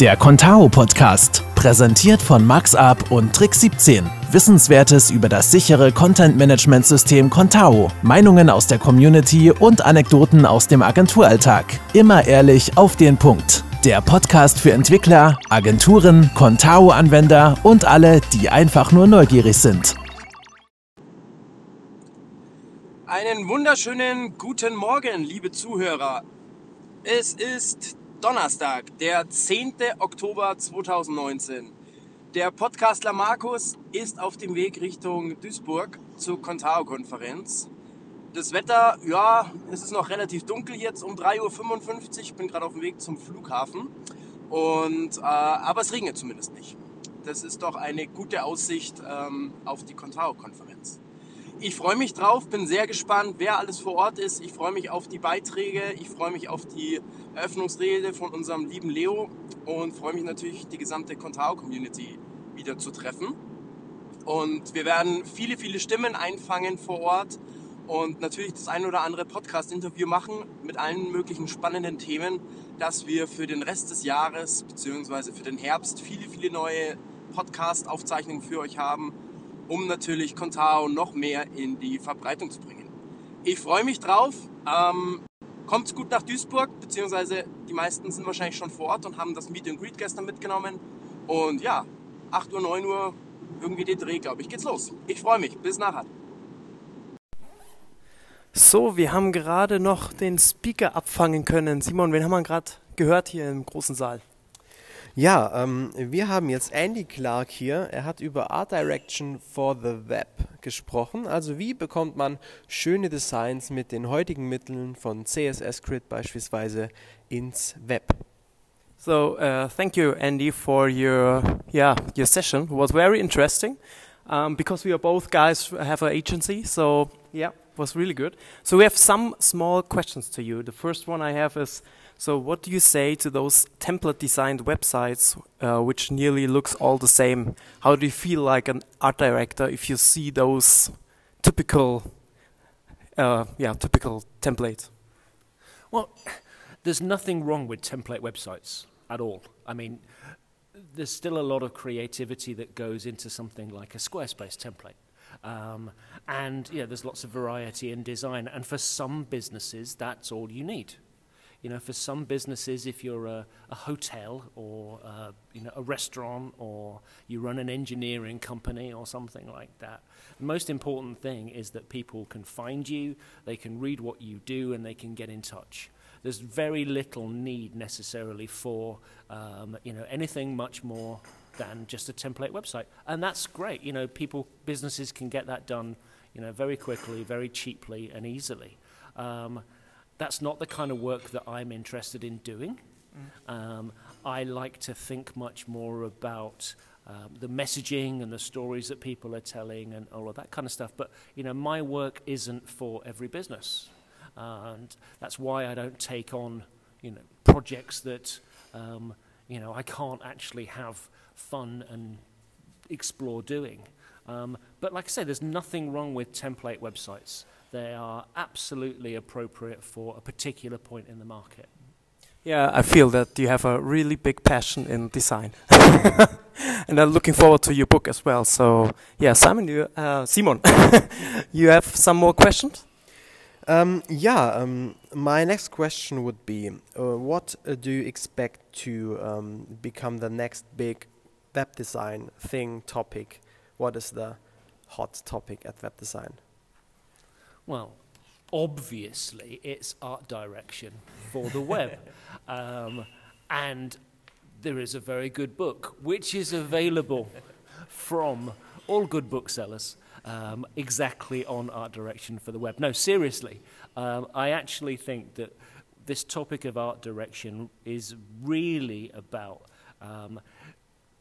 Der Contao Podcast, präsentiert von MaxUp und Trick 17. Wissenswertes über das sichere Content Management System Contao, Meinungen aus der Community und Anekdoten aus dem Agenturalltag. Immer ehrlich auf den Punkt. Der Podcast für Entwickler, Agenturen, Contao-Anwender und alle, die einfach nur neugierig sind. Einen wunderschönen guten Morgen, liebe Zuhörer. Es ist Donnerstag, der 10. Oktober 2019. Der Podcastler Markus ist auf dem Weg Richtung Duisburg zur Contao-Konferenz. Das Wetter, ja, es ist noch relativ dunkel jetzt um 3.55 Uhr. Ich bin gerade auf dem Weg zum Flughafen. Und, äh, aber es regnet zumindest nicht. Das ist doch eine gute Aussicht ähm, auf die Contao-Konferenz. Ich freue mich drauf, bin sehr gespannt, wer alles vor Ort ist. Ich freue mich auf die Beiträge, ich freue mich auf die Eröffnungsrede von unserem lieben Leo und freue mich natürlich, die gesamte Contao-Community wieder zu treffen. Und wir werden viele, viele Stimmen einfangen vor Ort und natürlich das ein oder andere Podcast-Interview machen mit allen möglichen spannenden Themen, dass wir für den Rest des Jahres bzw. für den Herbst viele, viele neue Podcast-Aufzeichnungen für euch haben um natürlich Contao noch mehr in die Verbreitung zu bringen. Ich freue mich drauf. Ähm, kommt gut nach Duisburg, beziehungsweise die meisten sind wahrscheinlich schon vor Ort und haben das Meet and Greet gestern mitgenommen. Und ja, 8 Uhr, 9 Uhr, irgendwie den Dreh, glaube ich, geht's los. Ich freue mich. Bis nachher. So, wir haben gerade noch den Speaker abfangen können. Simon, wen haben wir gerade gehört hier im großen Saal? Ja, ähm, wir haben jetzt Andy Clark hier. Er hat über Art Direction for the Web gesprochen. Also wie bekommt man schöne Designs mit den heutigen Mitteln von CSS Grid beispielsweise ins Web? So, uh, thank you, Andy, for your yeah your session. It was very interesting um, because we are both guys have an agency. So yeah, was really good. So we have some small questions to you. The first one I have is. So what do you say to those template designed websites uh, which nearly looks all the same? How do you feel like an art director if you see those typical, uh, yeah, typical templates? Well, there's nothing wrong with template websites at all. I mean, there's still a lot of creativity that goes into something like a Squarespace template. Um, and yeah, there's lots of variety in design. And for some businesses, that's all you need. You know, for some businesses, if you're a, a hotel or uh, you know a restaurant or you run an engineering company or something like that, the most important thing is that people can find you, they can read what you do, and they can get in touch. There's very little need necessarily for um, you know anything much more than just a template website, and that's great. You know, people businesses can get that done you know very quickly, very cheaply, and easily. Um, that's not the kind of work that I'm interested in doing. Mm. Um, I like to think much more about um, the messaging and the stories that people are telling and all of that kind of stuff. But you know, my work isn't for every business, and that's why I don't take on you know projects that um, you know I can't actually have fun and explore doing. Um, but like I say, there's nothing wrong with template websites. They are absolutely appropriate for a particular point in the market. Yeah, I feel that you have a really big passion in design. and I'm looking forward to your book as well. So, yeah, Simon, you, uh, Simon, you have some more questions? Um, yeah, um, my next question would be uh, what uh, do you expect to um, become the next big web design thing, topic? What is the hot topic at web design? Well, obviously, it's art direction for the web. um, and there is a very good book, which is available from all good booksellers. Um, exactly on art direction for the web. No, seriously, um, I actually think that this topic of art direction is really about um,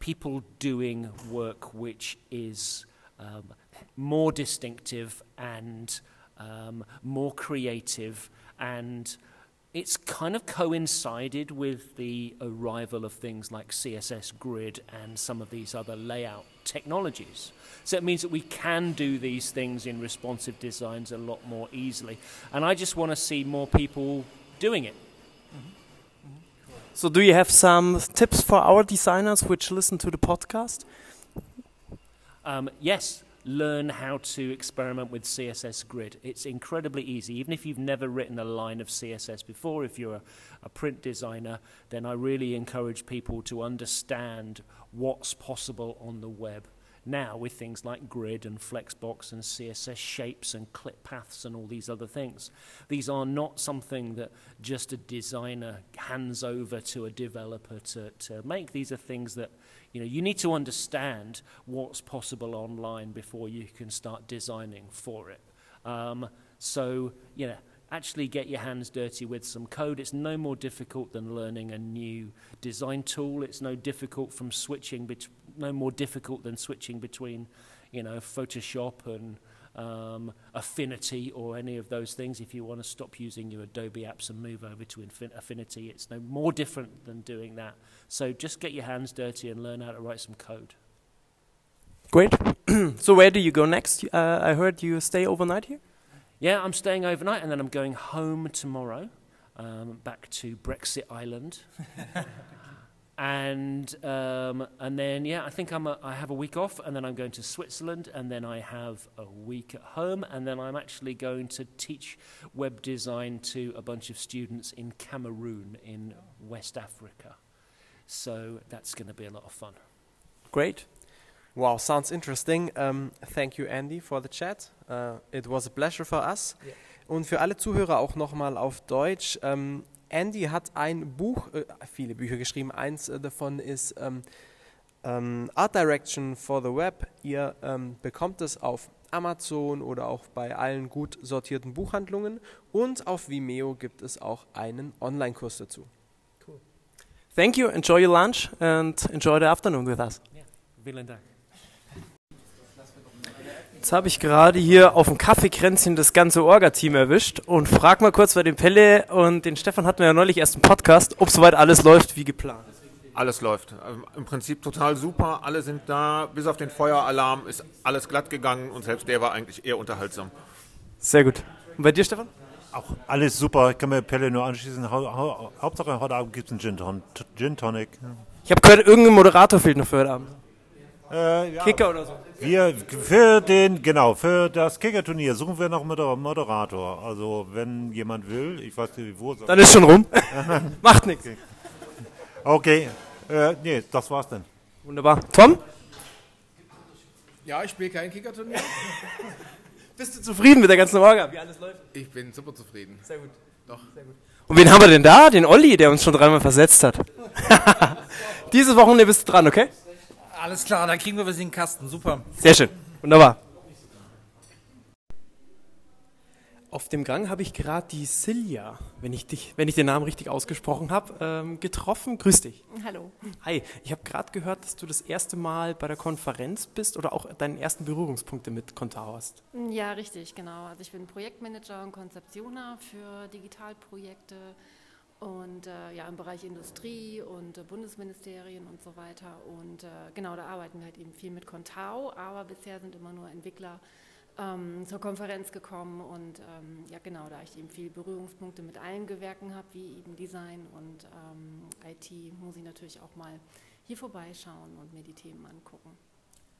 people doing work which is um, more distinctive and um, more creative, and it's kind of coincided with the arrival of things like CSS Grid and some of these other layout technologies. So it means that we can do these things in responsive designs a lot more easily. And I just want to see more people doing it. So, do you have some tips for our designers which listen to the podcast? Um, yes, learn how to experiment with CSS Grid. It's incredibly easy. Even if you've never written a line of CSS before, if you're a, a print designer, then I really encourage people to understand what's possible on the web now with things like grid and flexbox and css shapes and clip paths and all these other things these are not something that just a designer hands over to a developer to, to make these are things that you know you need to understand what's possible online before you can start designing for it um, so you know actually get your hands dirty with some code. It's no more difficult than learning a new design tool. It's no difficult from switching bet- no more difficult than switching between, you know, Photoshop and um, Affinity or any of those things. If you want to stop using your Adobe apps and move over to Infin- Affinity, it's no more different than doing that. So just get your hands dirty and learn how to write some code. Great. so where do you go next? Uh, I heard you stay overnight here. Yeah, I'm staying overnight and then I'm going home tomorrow, um, back to Brexit Island. and um, and then yeah, I think I'm a, I have a week off, and then I'm going to Switzerland, and then I have a week at home, and then I'm actually going to teach web design to a bunch of students in Cameroon in West Africa. So that's going to be a lot of fun. Great. Wow, sounds interesting. Um, thank you, Andy, for the chat. Uh, it was a pleasure for us. Yeah. Und für alle Zuhörer auch nochmal auf Deutsch. Ähm, Andy hat ein Buch, äh, viele Bücher geschrieben. Eins äh, davon ist ähm, ähm, Art Direction for the Web. Ihr ähm, bekommt es auf Amazon oder auch bei allen gut sortierten Buchhandlungen. Und auf Vimeo gibt es auch einen Online-Kurs dazu. Cool. Thank you. Enjoy your lunch and enjoy the afternoon with us. Yeah. Vielen Dank. Jetzt habe ich gerade hier auf dem Kaffeekränzchen das ganze Orga-Team erwischt und frag mal kurz, weil den Pelle und den Stefan hatten wir ja neulich erst einen Podcast, ob soweit alles läuft wie geplant. Alles läuft. Also Im Prinzip total super. Alle sind da. Bis auf den Feueralarm ist alles glatt gegangen und selbst der war eigentlich eher unterhaltsam. Sehr gut. Und bei dir, Stefan? Auch alles super. Ich kann mir Pelle nur anschließen. Hau, hau, Hauptsache heute Abend gibt es einen Gin, Ton Gin Tonic. Ich habe gehört, irgendein Moderator fehlt noch für heute Abend. Äh, ja. Kicker oder so. Wir für den, genau, für das Kicker-Turnier suchen wir noch einen Moderator. Also wenn jemand will, ich weiß nicht wo. Dann ist schon rum. Macht nichts. Okay, äh, nee, das war's dann. Wunderbar. Tom? Ja, ich spiele kein Kicker-Turnier. Bist du zufrieden mit der ganzen Orga, wie alles läuft? Ich bin super zufrieden. Sehr gut. Doch. Sehr gut. Und wen haben wir denn da? Den Olli, der uns schon dreimal versetzt hat. Dieses Wochenende bist du dran, okay? Alles klar, dann kriegen wir was in den Kasten. Super. Sehr schön. Wunderbar. Auf dem Gang habe ich gerade die Silja, wenn ich, dich, wenn ich den Namen richtig ausgesprochen habe, ähm, getroffen. Grüß dich. Hallo. Hi, ich habe gerade gehört, dass du das erste Mal bei der Konferenz bist oder auch deine ersten Berührungspunkte mit Contao hast. Ja, richtig, genau. Also ich bin Projektmanager und Konzeptioner für Digitalprojekte und äh, ja im Bereich Industrie und äh, Bundesministerien und so weiter. Und äh, genau, da arbeiten wir halt eben viel mit Contao, aber bisher sind immer nur Entwickler ähm, zur Konferenz gekommen und ähm, ja genau, da ich eben viele Berührungspunkte mit allen Gewerken habe, wie eben Design und ähm, IT, muss ich natürlich auch mal hier vorbeischauen und mir die Themen angucken.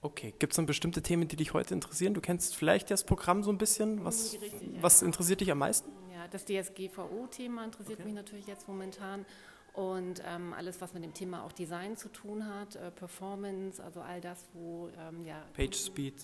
Okay, gibt es dann bestimmte Themen, die dich heute interessieren? Du kennst vielleicht das Programm so ein bisschen. Was, Richtig, ja. was interessiert dich am meisten? Ja, das DSGVO-Thema interessiert okay. mich natürlich jetzt momentan. Und ähm, alles, was mit dem Thema auch Design zu tun hat, äh, Performance, also all das, wo ähm, ja. Page Speed.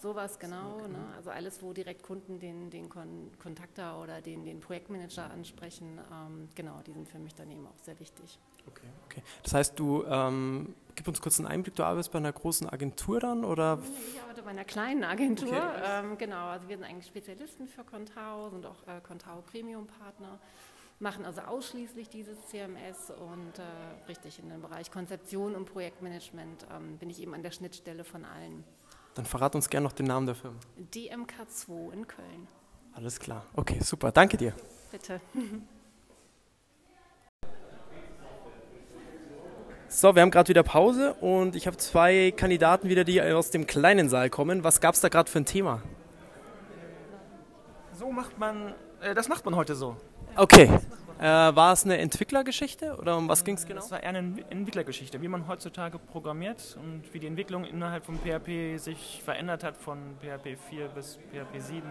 Sowas genau, ne? also alles, wo direkt Kunden den, den Kon Kontakter oder den, den Projektmanager ansprechen, ähm, genau, die sind für mich dann eben auch sehr wichtig. Okay, okay. Das heißt, du, ähm, gib uns kurz einen Einblick, du arbeitest bei einer großen Agentur dann oder? Ich arbeite bei einer kleinen Agentur, okay. ähm, genau, also wir sind eigentlich Spezialisten für Contao, sind auch äh, Contao Premium Partner, machen also ausschließlich dieses CMS und äh, richtig in dem Bereich Konzeption und Projektmanagement ähm, bin ich eben an der Schnittstelle von allen. Dann verrat uns gerne noch den Namen der Firma. DMK2 in Köln. Alles klar. Okay, super. Danke dir. Bitte. So, wir haben gerade wieder Pause und ich habe zwei Kandidaten wieder, die aus dem kleinen Saal kommen. Was gab es da gerade für ein Thema? So macht man, äh, das macht man heute so. Okay. Äh, war es eine Entwicklergeschichte oder um was ging es genau? Das war eher eine Entwicklergeschichte, wie man heutzutage programmiert und wie die Entwicklung innerhalb von PHP sich verändert hat von PHP 4 bis PHP 7,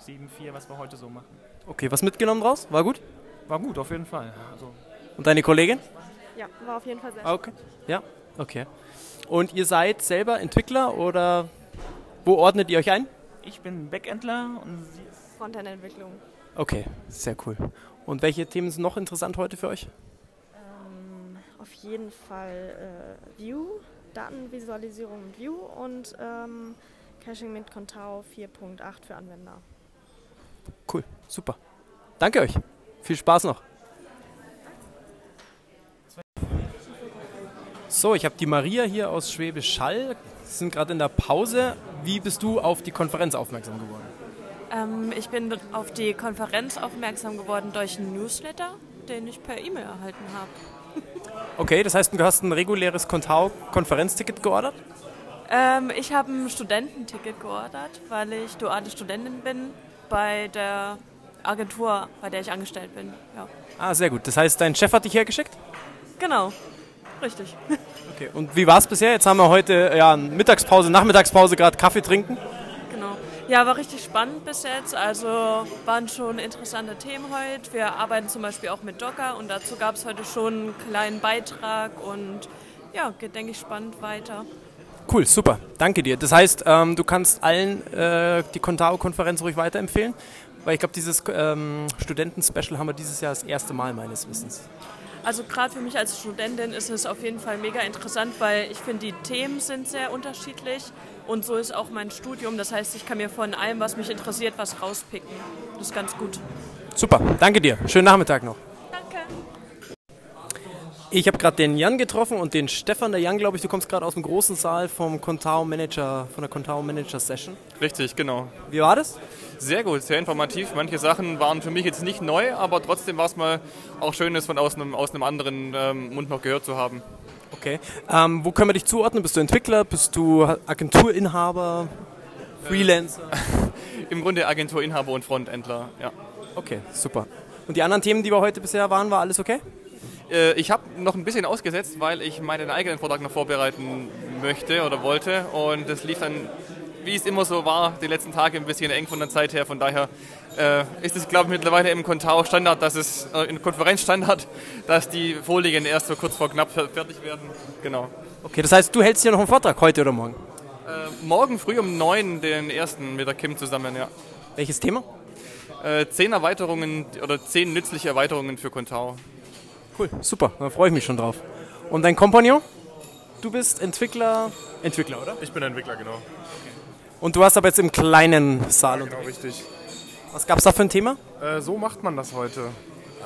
7.4, was wir heute so machen. Okay, was mitgenommen draus? War gut? War gut, auf jeden Fall. Also Und deine Kollegin? Ja, war auf jeden Fall sehr Ah, Okay. Ja, okay. Und ihr seid selber Entwickler oder wo ordnet ihr euch ein? Ich bin Backendler und sie Frontend-Entwicklung. Okay, sehr cool. Und welche Themen sind noch interessant heute für euch? Ähm, auf jeden Fall äh, View, Datenvisualisierung mit View und ähm, Caching mit Contao 4.8 für Anwender. Cool, super. Danke euch. Viel Spaß noch. So, ich habe die Maria hier aus Schwäbisch Hall. Sie sind gerade in der Pause. Wie bist du auf die Konferenz aufmerksam geworden? Ähm, ich bin auf die Konferenz aufmerksam geworden durch einen Newsletter, den ich per E-Mail erhalten habe. Okay, das heißt, du hast ein reguläres Kontau-Konferenzticket geordert? Ähm, ich habe ein Studententicket geordert, weil ich duale Studentin bin bei der Agentur, bei der ich angestellt bin. Ja. Ah, sehr gut. Das heißt, dein Chef hat dich hergeschickt? Genau, richtig. Okay. Und wie war es bisher? Jetzt haben wir heute ja, Mittagspause, Nachmittagspause, gerade Kaffee trinken. Ja, war richtig spannend bis jetzt. Also waren schon interessante Themen heute. Wir arbeiten zum Beispiel auch mit Docker und dazu gab es heute schon einen kleinen Beitrag und ja, geht, denke ich, spannend weiter. Cool, super. Danke dir. Das heißt, ähm, du kannst allen äh, die Contao-Konferenz ruhig weiterempfehlen, weil ich glaube, dieses ähm, Studenten-Special haben wir dieses Jahr das erste Mal meines Wissens. Also gerade für mich als Studentin ist es auf jeden Fall mega interessant, weil ich finde, die Themen sind sehr unterschiedlich und so ist auch mein Studium. Das heißt, ich kann mir von allem, was mich interessiert, was rauspicken. Das ist ganz gut. Super, danke dir. Schönen Nachmittag noch. Ich habe gerade den Jan getroffen und den Stefan. Der Jan, glaube ich, du kommst gerade aus dem großen Saal vom Contao Manager, von der Contao Manager Session. Richtig, genau. Wie war das? Sehr gut, sehr informativ. Manche Sachen waren für mich jetzt nicht neu, aber trotzdem war es mal auch schön, das von aus einem, aus einem anderen ähm, Mund noch gehört zu haben. Okay. Ähm, wo können wir dich zuordnen? Bist du Entwickler? Bist du Agenturinhaber? Freelancer? Im Grunde Agenturinhaber und Frontendler, ja. Okay, super. Und die anderen Themen, die wir heute bisher waren, war alles okay? Äh, ich habe noch ein bisschen ausgesetzt, weil ich meinen eigenen Vortrag noch vorbereiten möchte oder wollte. Und das lief dann, wie es immer so war, die letzten Tage ein bisschen eng von der Zeit her. Von daher äh, ist es, glaube ich, mittlerweile im Contao Standard, dass es, äh, in Konferenzstandard, dass die Folien erst so kurz vor knapp fertig werden. Genau. Okay, das heißt, du hältst hier noch einen Vortrag heute oder morgen? Äh, morgen früh um neun den ersten mit der Kim zusammen, ja. Welches Thema? Äh, zehn Erweiterungen oder zehn nützliche Erweiterungen für Contao. Cool, super, da freue ich mich schon drauf. Und dein Kompagnon? Du bist Entwickler, Entwickler, oder? Ich bin Entwickler, genau. Und du warst aber jetzt im kleinen Saal Genau, unterwegs. richtig. Was gab's da für ein Thema? Äh, so macht man das heute.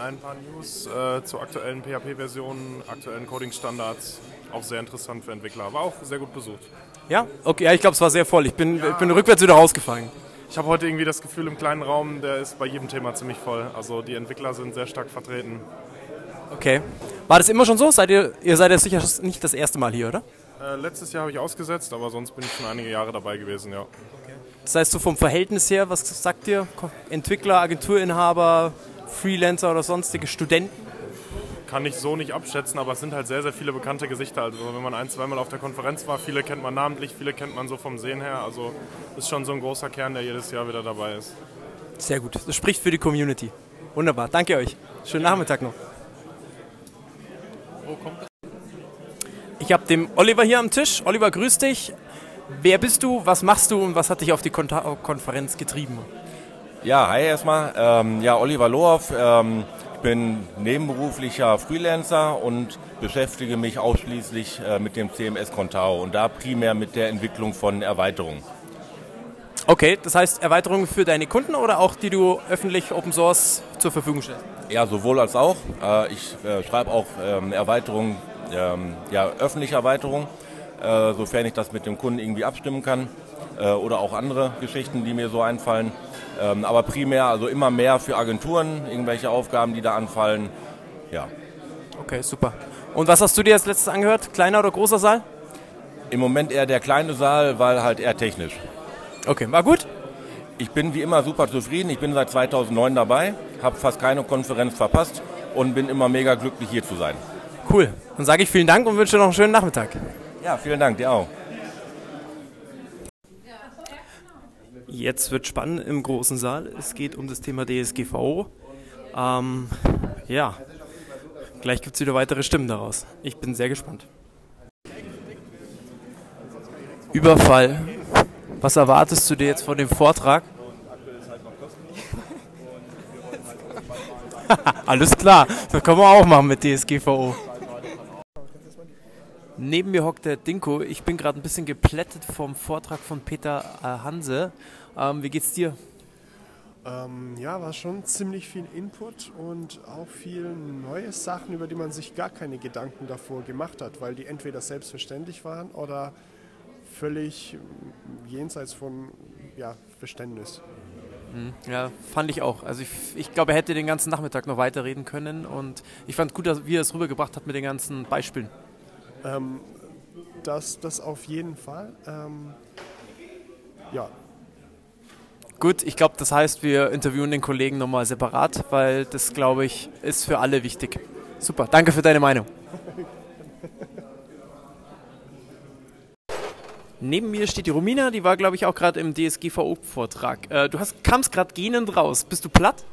Ein paar News äh, zu aktuellen PHP-Versionen, aktuellen Coding-Standards. Auch sehr interessant für Entwickler, war auch sehr gut besucht. Ja? Okay, ja, ich glaube, es war sehr voll. Ich bin, ich bin rückwärts wieder rausgefallen. Ich habe heute irgendwie das Gefühl, im kleinen Raum, der ist bei jedem Thema ziemlich voll. Also die Entwickler sind sehr stark vertreten. Okay. War das immer schon so? Seid ihr, ihr seid ja sicher nicht das erste Mal hier, oder? Äh, letztes Jahr habe ich ausgesetzt, aber sonst bin ich schon einige Jahre dabei gewesen, ja. Das heißt, so vom Verhältnis her, was sagt ihr? Entwickler, Agenturinhaber, Freelancer oder sonstige Studenten? Kann ich so nicht abschätzen, aber es sind halt sehr, sehr viele bekannte Gesichter. Also wenn man ein, zweimal auf der Konferenz war, viele kennt man namentlich, viele kennt man so vom Sehen her. Also ist schon so ein großer Kern, der jedes Jahr wieder dabei ist. Sehr gut. Das spricht für die Community. Wunderbar. Danke euch. Schönen Nachmittag noch. Wo kommt das? Ich habe den Oliver hier am Tisch. Oliver, grüß dich. Wer bist du, was machst du und was hat dich auf die Kon Konferenz getrieben? Ja, hi erstmal. Ähm, ja, Oliver Lohoff. Ähm, ich bin nebenberuflicher Freelancer und beschäftige mich ausschließlich äh, mit dem CMS Contao und da primär mit der Entwicklung von Erweiterungen. Okay, das heißt Erweiterungen für deine Kunden oder auch die du öffentlich Open Source zur Verfügung stellst? Ja, sowohl als auch. Äh, ich äh, schreibe auch ähm, Erweiterungen, ähm, ja, öffentliche Erweiterungen, äh, sofern ich das mit dem Kunden irgendwie abstimmen kann. Oder auch andere Geschichten, die mir so einfallen. Ähm, aber primär, also immer mehr für Agenturen, irgendwelche Aufgaben, die da anfallen. Ja. Okay, super. Und was hast du dir als letztes angehört? Kleiner oder großer Saal? Im Moment eher der kleine Saal, weil halt eher technisch. Okay, war gut? Ich bin wie immer super zufrieden. Ich bin seit 2009 dabei, habe fast keine Konferenz verpasst und bin immer mega glücklich hier zu sein. Cool. Dann sage ich vielen Dank und wünsche noch einen schönen Nachmittag. Ja, vielen Dank, dir auch. Jetzt wird spannend im großen Saal. Es geht um das Thema DSGVO. Ähm, ja, gleich gibt es wieder weitere Stimmen daraus. Ich bin sehr gespannt. Überfall. Was erwartest du dir jetzt von dem Vortrag? Alles klar, das können wir auch machen mit DSGVO. Neben mir hockt der Dinko. Ich bin gerade ein bisschen geplättet vom Vortrag von Peter äh, Hanse. Ähm, wie geht's dir? Ähm, ja, war schon ziemlich viel Input und auch viel neue Sachen, über die man sich gar keine Gedanken davor gemacht hat, weil die entweder selbstverständlich waren oder völlig jenseits von ja, Verständnis. Hm, ja, fand ich auch. Also ich, ich glaube, er hätte den ganzen Nachmittag noch weiterreden können und ich fand gut, dass, wie er es rübergebracht hat mit den ganzen Beispielen. Ähm, das, das auf jeden Fall. Ähm, ja, Gut, ich glaube, das heißt, wir interviewen den Kollegen nochmal separat, weil das, glaube ich, ist für alle wichtig. Super, danke für deine Meinung. Neben mir steht die Romina, die war, glaube ich, auch gerade im DSGVO-Vortrag. Äh, du hast, kamst gerade gähnend raus. Bist du platt?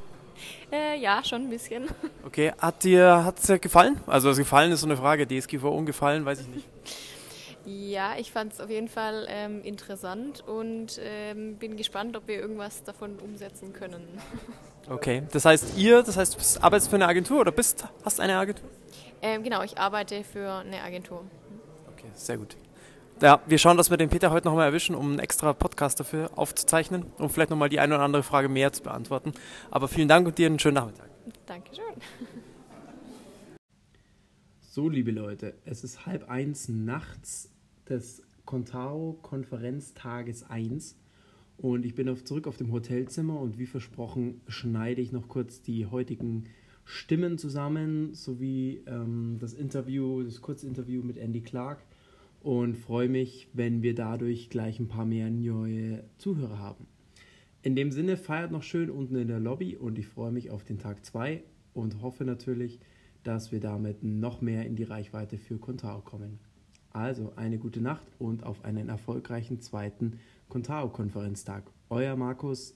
Äh, ja, schon ein bisschen. Okay, hat dir hat's dir gefallen? Also das Gefallen ist so eine Frage, DSGVO gefallen, weiß ich nicht. Ja, ich fand es auf jeden Fall ähm, interessant und ähm, bin gespannt, ob wir irgendwas davon umsetzen können. Okay, das heißt ihr, das heißt du bist, arbeitest für eine Agentur oder bist, hast eine Agentur? Ähm, genau, ich arbeite für eine Agentur. Okay, sehr gut. Ja, wir schauen, dass wir den Peter heute nochmal erwischen, um einen extra Podcast dafür aufzuzeichnen, um vielleicht nochmal die eine oder andere Frage mehr zu beantworten. Aber vielen Dank und dir einen schönen Nachmittag. Dankeschön. So, liebe Leute, es ist halb eins nachts des Contao-Konferenztages 1 und ich bin auf, zurück auf dem Hotelzimmer und wie versprochen schneide ich noch kurz die heutigen Stimmen zusammen, sowie ähm, das Interview, das Kurzinterview mit Andy Clark und freue mich, wenn wir dadurch gleich ein paar mehr neue Zuhörer haben. In dem Sinne feiert noch schön unten in der Lobby und ich freue mich auf den Tag 2 und hoffe natürlich, dass wir damit noch mehr in die Reichweite für Contao kommen. Also eine gute Nacht und auf einen erfolgreichen zweiten Contao-Konferenztag. Euer Markus.